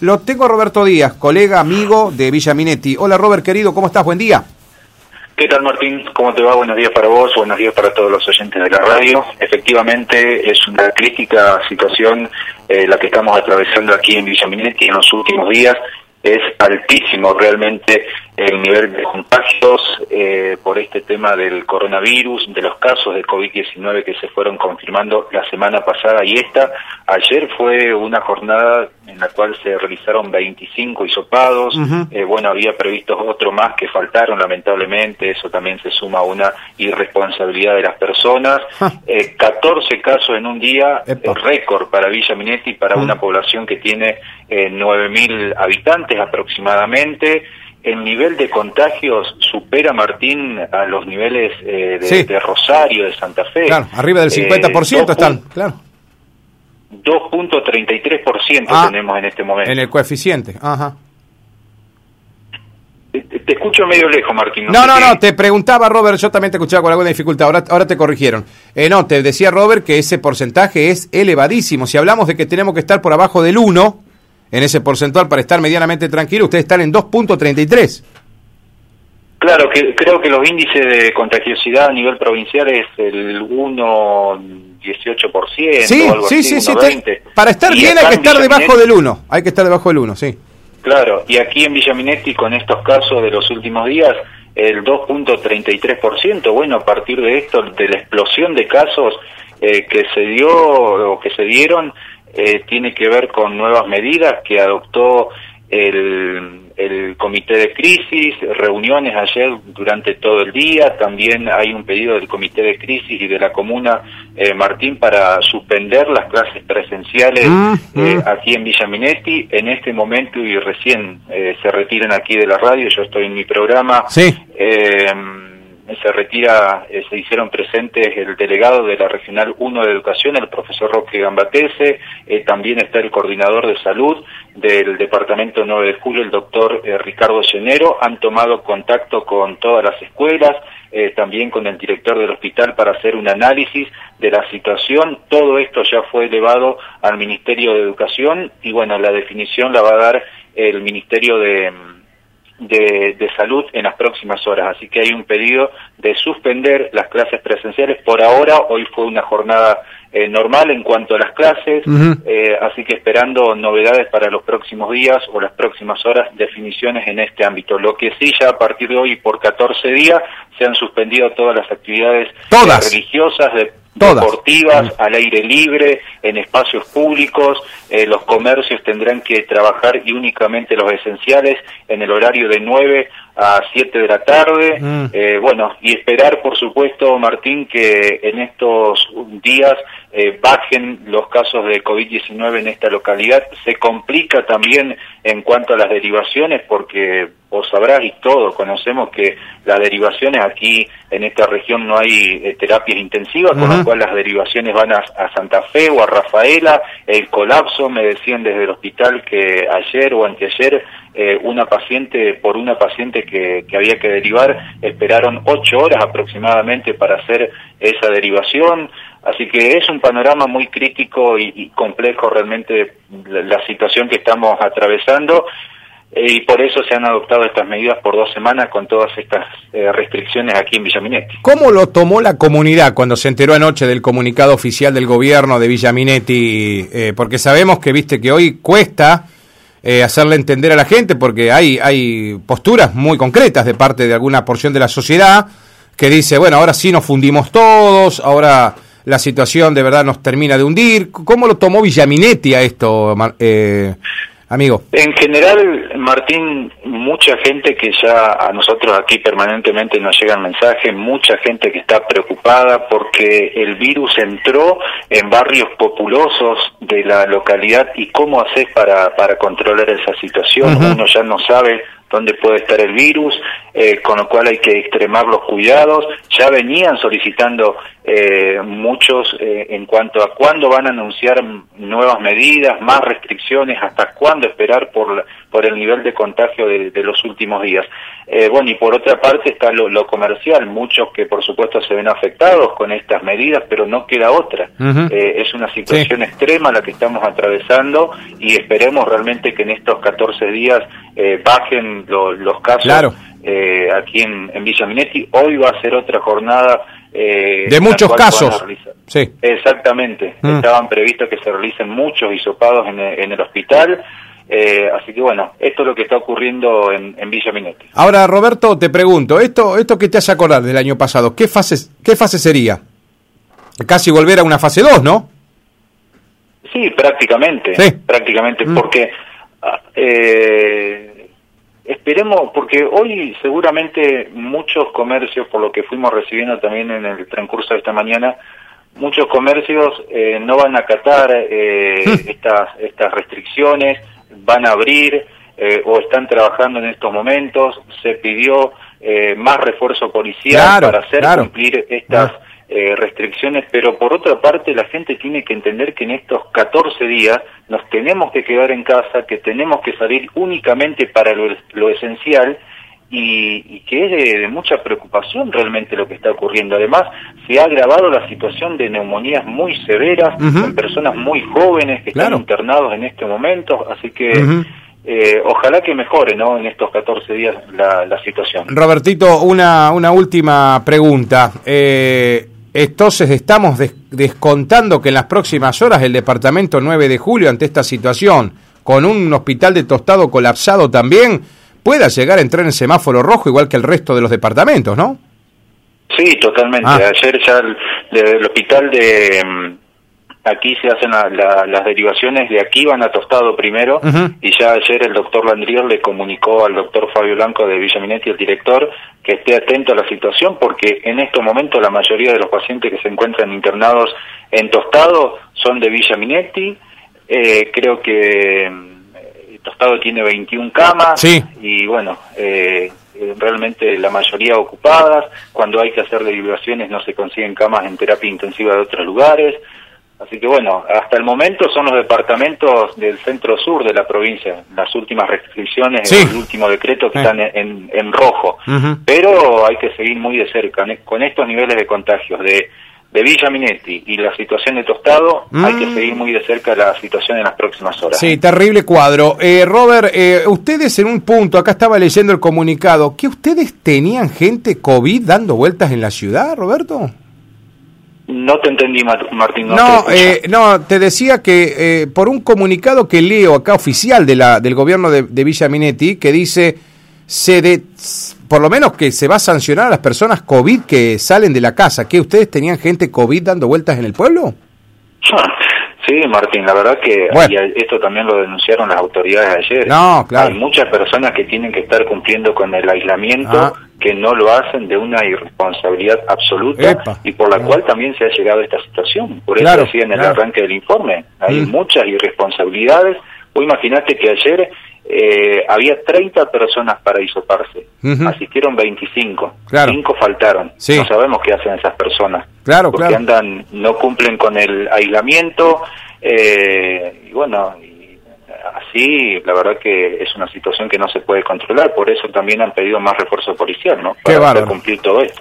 Lo tengo a Roberto Díaz, colega, amigo de Villa Minetti. Hola Robert, querido, ¿cómo estás? Buen día. ¿Qué tal Martín? ¿Cómo te va? Buenos días para vos, buenos días para todos los oyentes de la radio. Efectivamente es una crítica situación eh, la que estamos atravesando aquí en Villa Minetti en los últimos días es altísimo realmente el nivel de contagios eh, por este tema del coronavirus, de los casos de COVID-19 que se fueron confirmando la semana pasada y esta. Ayer fue una jornada en la cual se realizaron 25 hisopados. eh, bueno, había previsto otro más que faltaron, lamentablemente. Eso también se suma a una irresponsabilidad de las personas. Eh, 14 casos en un día, récord para Villa Minetti, para una población que tiene eh, 9.000 habitantes aproximadamente el nivel de contagios supera, Martín, a los niveles eh, de, Sí. de Rosario, de Santa Fe. Claro, arriba del Eh, 50% dos están, claro, 2.33% Ah, tenemos en este momento. en el coeficiente. Ajá. Te, te escucho medio lejos, Martín. No, no, no, te preguntaba Robert, yo también te escuchaba con alguna dificultad, ahora, ahora te corrigieron. Eh, no, te decía Robert que ese porcentaje es elevadísimo. Si hablamos de que tenemos que estar por abajo del 1 en ese porcentual para estar medianamente tranquilos, ustedes están en 2.33. Claro, que creo que los índices de contagiosidad a nivel provincial es el 1,18%, Sí, o algo sí, así, sí, sí. 1,20. te- para estar Y bien hay que estar debajo del 1. Hay que estar debajo del 1, sí. Claro, y aquí en Villa Minetti con estos casos de los últimos días, el 2.33%, bueno, a partir de esto, de la explosión de casos eh, que se dio o que se dieron, eh, tiene que ver con nuevas medidas que adoptó el, el comité de crisis, reuniones ayer durante todo el día, también hay un pedido del comité de crisis y de la comuna eh, Martín para suspender las clases presenciales Mm, eh, mm. aquí en Villa Minetti, en este momento y recién eh, se retiran aquí de la radio, yo estoy en mi programa, Sí. Se retira, eh, se hicieron presentes el delegado de la Regional 1 de Educación, el profesor Roque Gambatese, eh, también está el coordinador de salud del Departamento 9 de Julio, el doctor eh, Ricardo Llenero, han tomado contacto con todas las escuelas, también con el director del hospital para hacer un análisis de la situación. Todo esto ya fue elevado al Ministerio de Educación y bueno, la definición la va a dar el Ministerio de, de, de Salud en las próximas horas. Así que hay un pedido de suspender las clases presenciales. Por ahora, hoy fue una jornada eh, normal en cuanto a las clases, eh, así que esperando novedades para los próximos días o las próximas horas, definiciones en este ámbito. Lo que sí, ya a partir de hoy, por 14 días, se han suspendido todas las actividades Todas. eh, religiosas, de, Todas. deportivas, al aire libre, en espacios públicos. Eh, los comercios tendrán que trabajar y únicamente los esenciales en el horario de 9 a 7 de la tarde. Mm. Eh, bueno, y esperar, por supuesto, Martín, que en estos días eh, bajen los casos de COVID-19 en esta localidad. Se complica también en cuanto a las derivaciones, porque vos sabrás y todos conocemos que las derivaciones aquí en esta región no hay eh, terapias intensivas, con lo cual las derivaciones van a, a Santa Fe o a Rafaela. El colapso, me decían desde el hospital que ayer o anteayer eh, una paciente, por una paciente que, que había que derivar, esperaron ocho horas aproximadamente para hacer esa derivación. Así que es un panorama muy crítico y, complejo realmente la, la situación que estamos atravesando. eh, y por eso se han adoptado estas medidas por dos semanas con todas estas eh, restricciones aquí en Villaminetti. ¿Cómo lo tomó la comunidad cuando se enteró anoche del comunicado oficial del gobierno de Villaminetti? Eh, porque sabemos que, viste, que hoy cuesta eh, hacerle entender a la gente porque hay, hay posturas muy concretas de parte de alguna porción de la sociedad que dice, bueno, ahora sí nos fundimos todos, ahora la situación de verdad nos termina de hundir. ¿Cómo lo tomó Villaminetti a esto, eh, amigo? En general, Martín, mucha gente que ya a nosotros aquí permanentemente nos llegan mensajes, mucha gente que está preocupada porque el virus entró en barrios populosos de la localidad y cómo haces para, para controlar esa situación. Uno ya no sabe dónde puede estar el virus, eh, con lo cual hay que extremar los cuidados. Ya venían solicitando eh, muchos eh, en cuanto a cuándo van a anunciar nuevas medidas, más restricciones, hasta cuándo esperar por, por el nivel de contagio de, los últimos días. Eh, bueno, y por otra parte está lo, comercial, muchos que por supuesto se ven afectados con estas medidas, pero no queda otra. es una situación extrema la que estamos atravesando y esperemos realmente que en estos 14 días bajen los casos. aquí en, en Villa Minetti. Hoy va a ser otra jornada eh, de muchos casos. Sí. Exactamente. Mm. Estaban previstos que se realicen muchos hisopados en, en el hospital. Eh, así que bueno, esto es lo que está ocurriendo en, Villa Minetti. Ahora, Roberto, te pregunto, esto, esto que te hace acordar del año pasado, ¿qué fase, qué fase sería? Casi volver a una fase 2, ¿no? Sí, prácticamente. Sí. Prácticamente, mm. porque ah, eh, Esperemos, porque hoy seguramente muchos comercios, por lo que fuimos recibiendo también en el transcurso de esta mañana, muchos comercios eh, no van a acatar eh, estas, estas restricciones, van a abrir eh, o están trabajando en estos momentos. Se pidió más refuerzo policial para hacer cumplir estas eh, restricciones, pero por otra parte la gente tiene que entender que en estos 14 días nos tenemos que quedar en casa, que tenemos que salir únicamente para lo, esencial y, que es de, mucha preocupación realmente lo que está ocurriendo. Además, se ha agravado la situación de neumonías muy severas en personas muy jóvenes que están internados en este momento, así que... Eh, ojalá que mejore ¿no? en estos 14 días la, la situación. Robertito, una, una última pregunta. Eh, entonces estamos descontando que en las próximas horas el departamento 9 de julio, ante esta situación, con un hospital de tostado colapsado también, pueda llegar a entrar en semáforo rojo igual que el resto de los departamentos, ¿no? Sí, totalmente. Ah. Ayer ya el hospital de mm, aquí se hacen las derivaciones de aquí van a Tostado primero y ya ayer el doctor Landrier le comunicó al doctor Fabio Blanco de Villaminetti, el director, que esté atento a la situación porque en estos momentos la mayoría de los pacientes que se encuentran internados en Tostado son de Villaminetti, eh, creo que Tostado tiene 21 camas y bueno, eh, eh, realmente la mayoría ocupadas, cuando hay que hacer derivaciones no se consiguen camas en terapia intensiva de otros lugares, Así que bueno, hasta el momento son los departamentos del centro sur de la provincia, las últimas restricciones, el último decreto que están en, en rojo. Pero hay que seguir muy de cerca. Con estos niveles de contagios de, de Villa Minetti y la situación de Tostado, hay que mm. seguir muy de cerca la situación en las próximas horas. Sí, terrible cuadro. Eh, Robert, eh, ustedes en un punto, acá estaba leyendo el comunicado, ¿que ustedes tenían gente COVID dando vueltas en la ciudad, Roberto? No te entendí, Martín. No, te, eh, no, te decía que eh, por un comunicado que leo acá oficial de la, del gobierno de, Villa Minetti, que dice, se de, por lo menos que se va a sancionar a las personas COVID que salen de la casa. ¿Que ustedes tenían gente COVID dando vueltas en el pueblo? Sí, Martín, la verdad que esto también lo denunciaron las autoridades ayer. No, claro. Hay muchas personas que tienen que estar cumpliendo con el aislamiento, ah. que no lo hacen de una irresponsabilidad absoluta y por la cual también se ha llegado a esta situación. Por eso decía en el arranque del informe, hay mm. muchas irresponsabilidades. O imagínate que ayer eh, había 30 personas para hisoparse, asistieron 25, claro. 5 faltaron. No sabemos qué hacen esas personas. Claro, porque andan, no cumplen con el aislamiento, eh, y bueno, así la verdad que es una situación que no se puede controlar, por eso también han pedido más refuerzo policial, ¿no? Para cumplir todo esto.